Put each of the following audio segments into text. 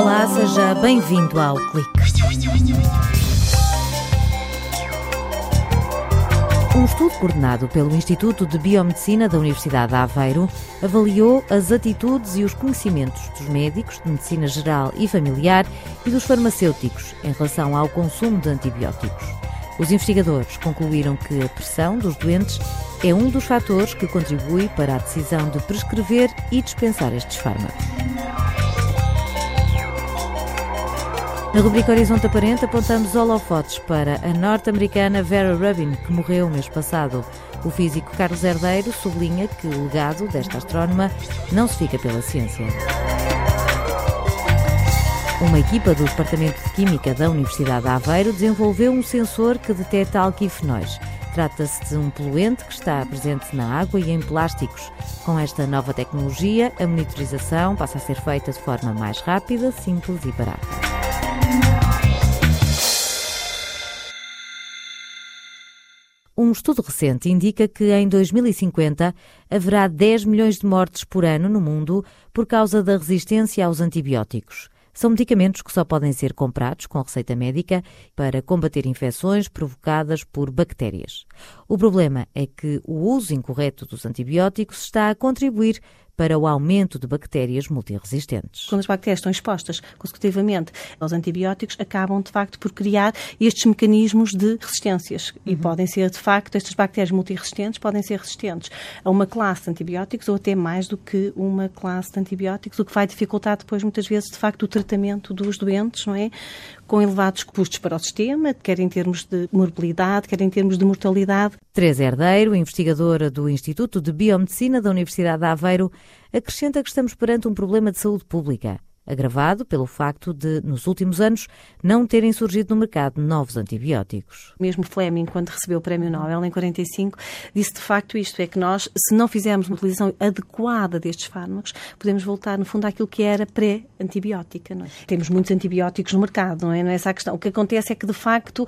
Olá, seja bem-vindo ao Clique. Um estudo coordenado pelo Instituto de Biomedicina da Universidade de Aveiro avaliou as atitudes e os conhecimentos dos médicos de medicina geral e familiar e dos farmacêuticos em relação ao consumo de antibióticos. Os investigadores concluíram que a pressão dos doentes é um dos fatores que contribui para a decisão de prescrever e dispensar estes fármacos. Na rubrica Horizonte Aparente apontamos holofotes para a norte-americana Vera Rubin, que morreu mês passado. O físico Carlos Herdeiro sublinha que o legado desta astrónoma não se fica pela ciência. Uma equipa do Departamento de Química da Universidade de Aveiro desenvolveu um sensor que detecta alquifenóis. Trata-se de um poluente que está presente na água e em plásticos. Com esta nova tecnologia, a monitorização passa a ser feita de forma mais rápida, simples e barata. Um estudo recente indica que em 2050 haverá 10 milhões de mortes por ano no mundo por causa da resistência aos antibióticos. São medicamentos que só podem ser comprados com receita médica para combater infecções provocadas por bactérias. O problema é que o uso incorreto dos antibióticos está a contribuir para o aumento de bactérias multiresistentes. Quando as bactérias estão expostas consecutivamente aos antibióticos, acabam de facto por criar estes mecanismos de resistências. E uhum. podem ser, de facto, estas bactérias multiresistentes podem ser resistentes a uma classe de antibióticos ou até mais do que uma classe de antibióticos, o que vai dificultar depois, muitas vezes, de facto, o tratamento dos doentes, não é? Com elevados custos para o sistema, quer em termos de morbilidade, quer em termos de mortalidade. Teresa Herdeiro, investigadora do Instituto de Biomedicina da Universidade de Aveiro, acrescenta que estamos perante um problema de saúde pública agravado pelo facto de, nos últimos anos, não terem surgido no mercado novos antibióticos. Mesmo Fleming, quando recebeu o Prémio Nobel em 45, disse de facto isto, é que nós, se não fizermos uma utilização adequada destes fármacos, podemos voltar, no fundo, àquilo que era pré-antibiótica. É? Temos muitos antibióticos no mercado, não é? Não é essa a questão. O que acontece é que, de facto,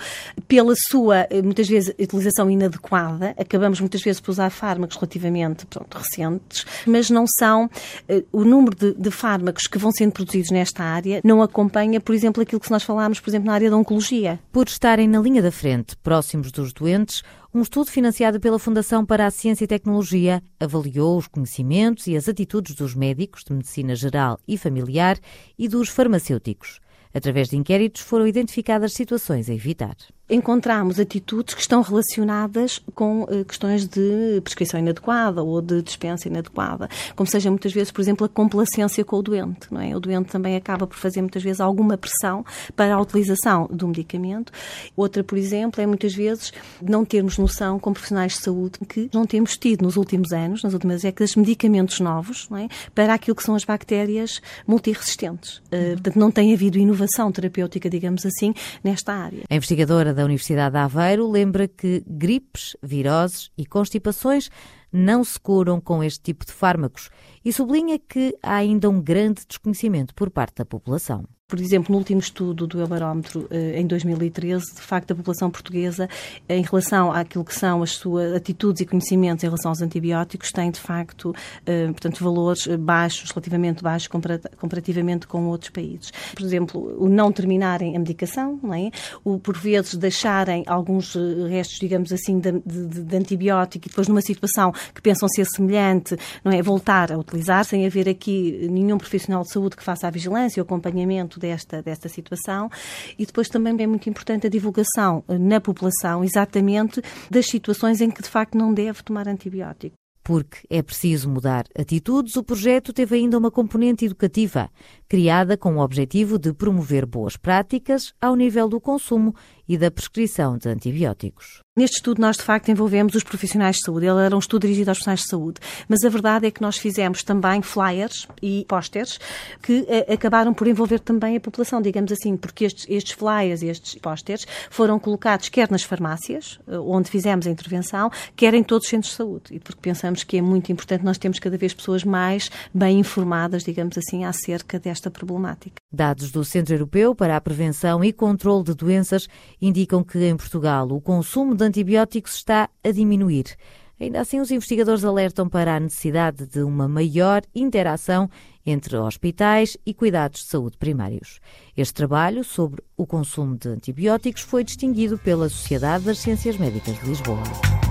pela sua, muitas vezes, utilização inadequada, acabamos muitas vezes por usar fármacos relativamente pronto, recentes, mas não são uh, o número de, de fármacos que vão sendo produzidos produzidos nesta área não acompanha, por exemplo, aquilo que nós falámos, por exemplo, na área da oncologia. Por estarem na linha da frente, próximos dos doentes, um estudo financiado pela Fundação para a Ciência e Tecnologia avaliou os conhecimentos e as atitudes dos médicos de medicina geral e familiar e dos farmacêuticos. Através de inquéritos foram identificadas situações a evitar encontramos atitudes que estão relacionadas com uh, questões de prescrição inadequada ou de dispensa inadequada, como seja muitas vezes, por exemplo, a complacência com o doente. Não é? O doente também acaba por fazer muitas vezes alguma pressão para a utilização do medicamento. Outra, por exemplo, é muitas vezes não termos noção, como profissionais de saúde, que não temos tido nos últimos anos, nas últimas décadas, medicamentos novos é? para aquilo que são as bactérias multiresistentes. Uh, portanto, não tem havido inovação terapêutica, digamos assim, nesta área. A investigadora da da Universidade de Aveiro lembra que gripes, viroses e constipações não se curam com este tipo de fármacos e sublinha que há ainda um grande desconhecimento por parte da população. Por exemplo, no último estudo do Eurobarómetro, eh, em 2013, de facto, a população portuguesa, em relação àquilo que são as suas atitudes e conhecimentos em relação aos antibióticos, tem, de facto, eh, portanto, valores baixos, relativamente baixos, comparativamente com outros países. Por exemplo, o não terminarem a medicação, não é? o, por vezes, deixarem alguns eh, restos, digamos assim, de, de, de antibiótico e depois, numa situação que pensam ser semelhante, não é? Voltar a utilizar, sem haver aqui nenhum profissional de saúde que faça a vigilância e o acompanhamento desta, desta situação. E depois também é muito importante a divulgação eh, na população, exatamente, das situações em que de facto não deve tomar antibiótico. Porque é preciso mudar atitudes, o projeto teve ainda uma componente educativa, criada com o objetivo de promover boas práticas ao nível do consumo e da prescrição de antibióticos. Neste estudo, nós de facto envolvemos os profissionais de saúde. Ele era um estudo dirigido aos profissionais de saúde. Mas a verdade é que nós fizemos também flyers e pósteres que eh, acabaram por envolver também a população, digamos assim, porque estes, estes flyers e estes pósteres foram colocados quer nas farmácias, eh, onde fizemos a intervenção, quer em todos os centros de saúde. E porque pensamos que é muito importante nós temos cada vez pessoas mais bem informadas, digamos assim, acerca desta problemática. Dados do Centro Europeu para a Prevenção e Controlo de Doenças indicam que em Portugal o consumo de antibióticos está a diminuir. Ainda assim, os investigadores alertam para a necessidade de uma maior interação entre hospitais e cuidados de saúde primários. Este trabalho sobre o consumo de antibióticos foi distinguido pela Sociedade das Ciências Médicas de Lisboa.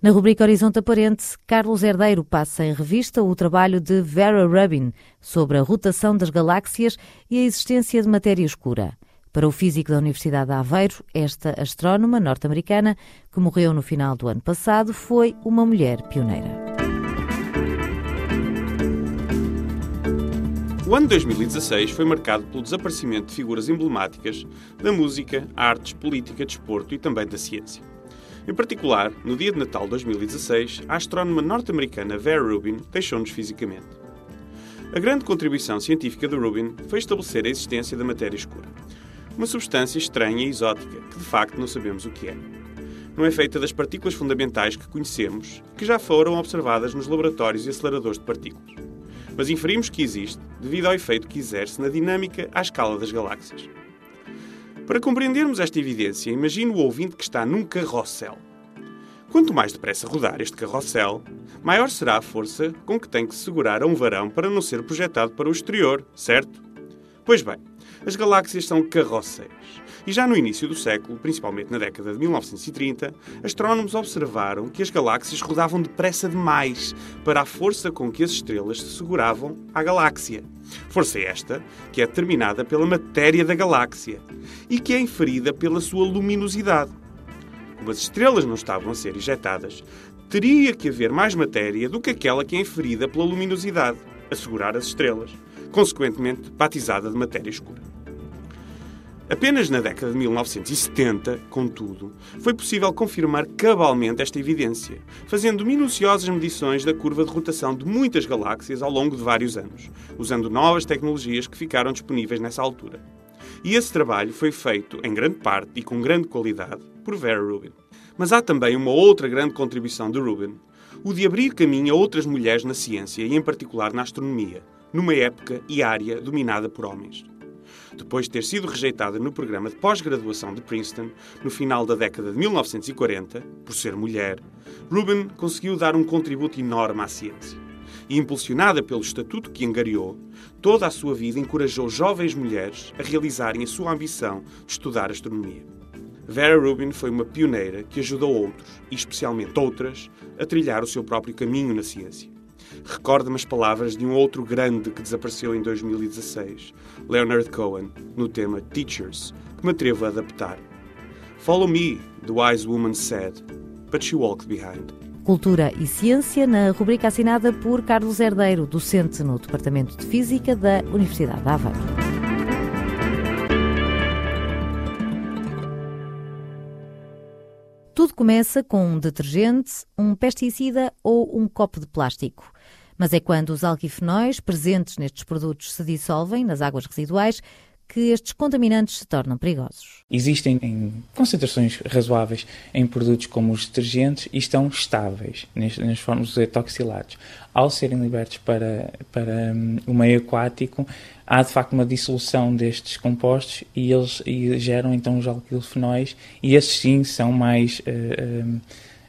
Na rubrica Horizonte Aparente, Carlos Herdeiro passa em revista o trabalho de Vera Rubin sobre a rotação das galáxias e a existência de matéria escura. Para o físico da Universidade de Aveiro, esta astrónoma norte-americana, que morreu no final do ano passado, foi uma mulher pioneira. O ano 2016 foi marcado pelo desaparecimento de figuras emblemáticas da música, artes, política, desporto e também da ciência. Em particular, no dia de Natal de 2016, a astrónoma norte-americana Vera Rubin deixou-nos fisicamente. A grande contribuição científica de Rubin foi estabelecer a existência da matéria escura, uma substância estranha e exótica que de facto não sabemos o que é. Não é feita das partículas fundamentais que conhecemos, que já foram observadas nos laboratórios e aceleradores de partículas. Mas inferimos que existe devido ao efeito que exerce na dinâmica à escala das galáxias. Para compreendermos esta evidência, imagine o ouvinte que está num carrossel. Quanto mais depressa rodar este carrossel, maior será a força com que tem que segurar a um varão para não ser projetado para o exterior, certo? Pois bem, as galáxias são carrosséis. E já no início do século, principalmente na década de 1930, astrónomos observaram que as galáxias rodavam depressa demais para a força com que as estrelas se seguravam à galáxia. Força esta que é determinada pela matéria da galáxia e que é inferida pela sua luminosidade. Como as estrelas não estavam a ser ejetadas, teria que haver mais matéria do que aquela que é inferida pela luminosidade, a segurar as estrelas, consequentemente batizada de matéria escura. Apenas na década de 1970, contudo, foi possível confirmar cabalmente esta evidência, fazendo minuciosas medições da curva de rotação de muitas galáxias ao longo de vários anos, usando novas tecnologias que ficaram disponíveis nessa altura. E esse trabalho foi feito, em grande parte e com grande qualidade, por Vera Rubin. Mas há também uma outra grande contribuição de Rubin, o de abrir caminho a outras mulheres na ciência e, em particular, na astronomia, numa época e área dominada por homens. Depois de ter sido rejeitada no programa de pós-graduação de Princeton, no final da década de 1940, por ser mulher, Rubin conseguiu dar um contributo enorme à ciência. E impulsionada pelo estatuto que angariou, toda a sua vida encorajou jovens mulheres a realizarem a sua ambição de estudar astronomia. Vera Rubin foi uma pioneira que ajudou outros, e especialmente outras, a trilhar o seu próprio caminho na ciência. Recorda-me as palavras de um outro grande que desapareceu em 2016, Leonard Cohen, no tema Teachers, que me atrevo a adaptar. Follow me, the wise woman said, but she walked behind. Cultura e Ciência, na rubrica assinada por Carlos Herdeiro, docente no Departamento de Física da Universidade de Aveiro. Tudo começa com um detergente, um pesticida ou um copo de plástico. Mas é quando os alquifenóis presentes nestes produtos se dissolvem nas águas residuais que estes contaminantes se tornam perigosos. Existem em concentrações razoáveis em produtos como os detergentes e estão estáveis nas formas dos etoxilados. Ao serem libertos para, para um, o meio aquático, há de facto uma dissolução destes compostos e eles e geram então os alquilfenóis e esses sim são mais uh, um,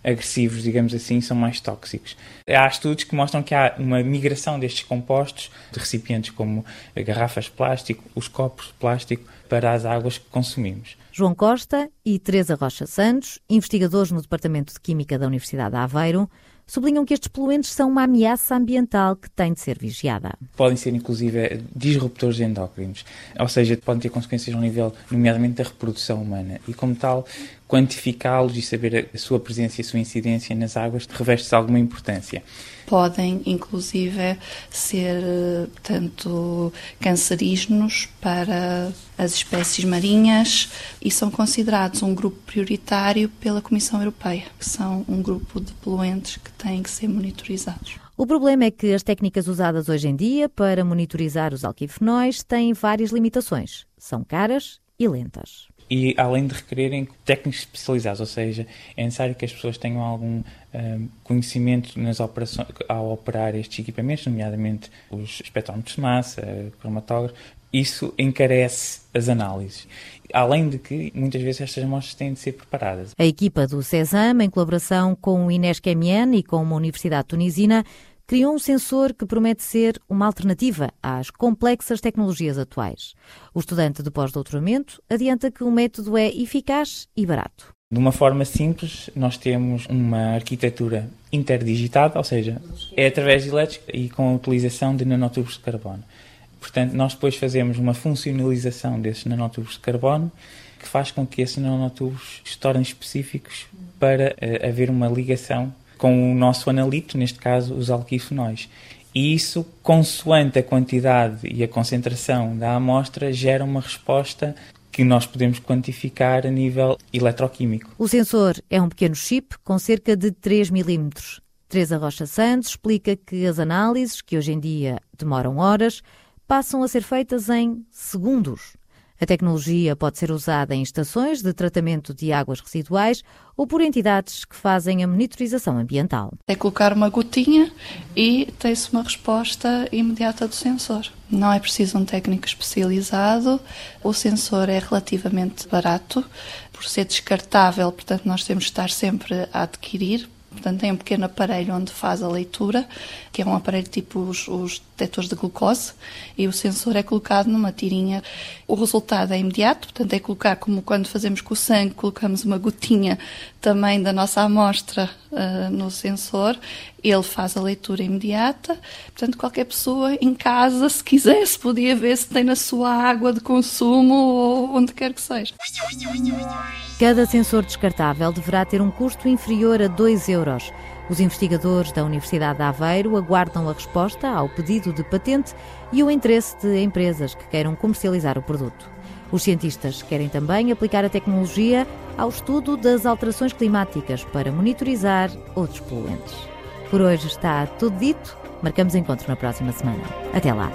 agressivos, digamos assim, são mais tóxicos. Há estudos que mostram que há uma migração destes compostos de recipientes como garrafas de plástico, os copos de plástico, para as águas que consumimos. João Costa e Teresa Rocha Santos, investigadores no Departamento de Química da Universidade de Aveiro, sublinham que estes poluentes são uma ameaça ambiental que tem de ser vigiada. Podem ser, inclusive, disruptores endócrinos, ou seja, podem ter consequências ao nível, nomeadamente, da reprodução humana. E, como tal, quantificá-los e saber a sua presença e a sua incidência nas águas reveste alguma importância podem inclusive ser tanto cancerígenos para as espécies marinhas e são considerados um grupo prioritário pela Comissão Europeia, que são um grupo de poluentes que têm que ser monitorizados. O problema é que as técnicas usadas hoje em dia para monitorizar os alquifenóis têm várias limitações. São caras e lentas e além de requererem técnicos especializados, ou seja, é necessário que as pessoas tenham algum um, conhecimento nas operações, ao operar estes equipamentos, nomeadamente os espectrómetros de massa, cromatógrafos, isso encarece as análises. Além de que, muitas vezes, estas amostras têm de ser preparadas. A equipa do CESAM, em colaboração com o Inés Kemien e com uma universidade tunisina, criou um sensor que promete ser uma alternativa às complexas tecnologias atuais. O estudante de pós-doutoramento adianta que o método é eficaz e barato. De uma forma simples, nós temos uma arquitetura interdigitada, ou seja, é através de elétrica e com a utilização de nanotubos de carbono. Portanto, nós depois fazemos uma funcionalização desses nanotubos de carbono que faz com que esses nanotubos se tornem específicos para uh, haver uma ligação com o nosso analito, neste caso os alquifenóis. E isso, consoante a quantidade e a concentração da amostra, gera uma resposta que nós podemos quantificar a nível eletroquímico. O sensor é um pequeno chip com cerca de 3 milímetros. Teresa Rocha Santos explica que as análises, que hoje em dia demoram horas, passam a ser feitas em segundos. A tecnologia pode ser usada em estações de tratamento de águas residuais ou por entidades que fazem a monitorização ambiental. É colocar uma gotinha e tem-se uma resposta imediata do sensor. Não é preciso um técnico especializado, o sensor é relativamente barato, por ser descartável, portanto, nós temos de estar sempre a adquirir Portanto, tem um pequeno aparelho onde faz a leitura, que é um aparelho tipo os, os detectores de glucose, e o sensor é colocado numa tirinha. O resultado é imediato, portanto, é colocar como quando fazemos com o sangue, colocamos uma gotinha também da nossa amostra uh, no sensor, ele faz a leitura imediata. Portanto, qualquer pessoa em casa, se quisesse, podia ver se tem na sua água de consumo ou onde quer que seja. Cada sensor descartável deverá ter um custo inferior a 2 euros. Os investigadores da Universidade de Aveiro aguardam a resposta ao pedido de patente e o interesse de empresas que queiram comercializar o produto. Os cientistas querem também aplicar a tecnologia ao estudo das alterações climáticas para monitorizar outros poluentes. Por hoje está tudo dito. Marcamos encontro na próxima semana. Até lá.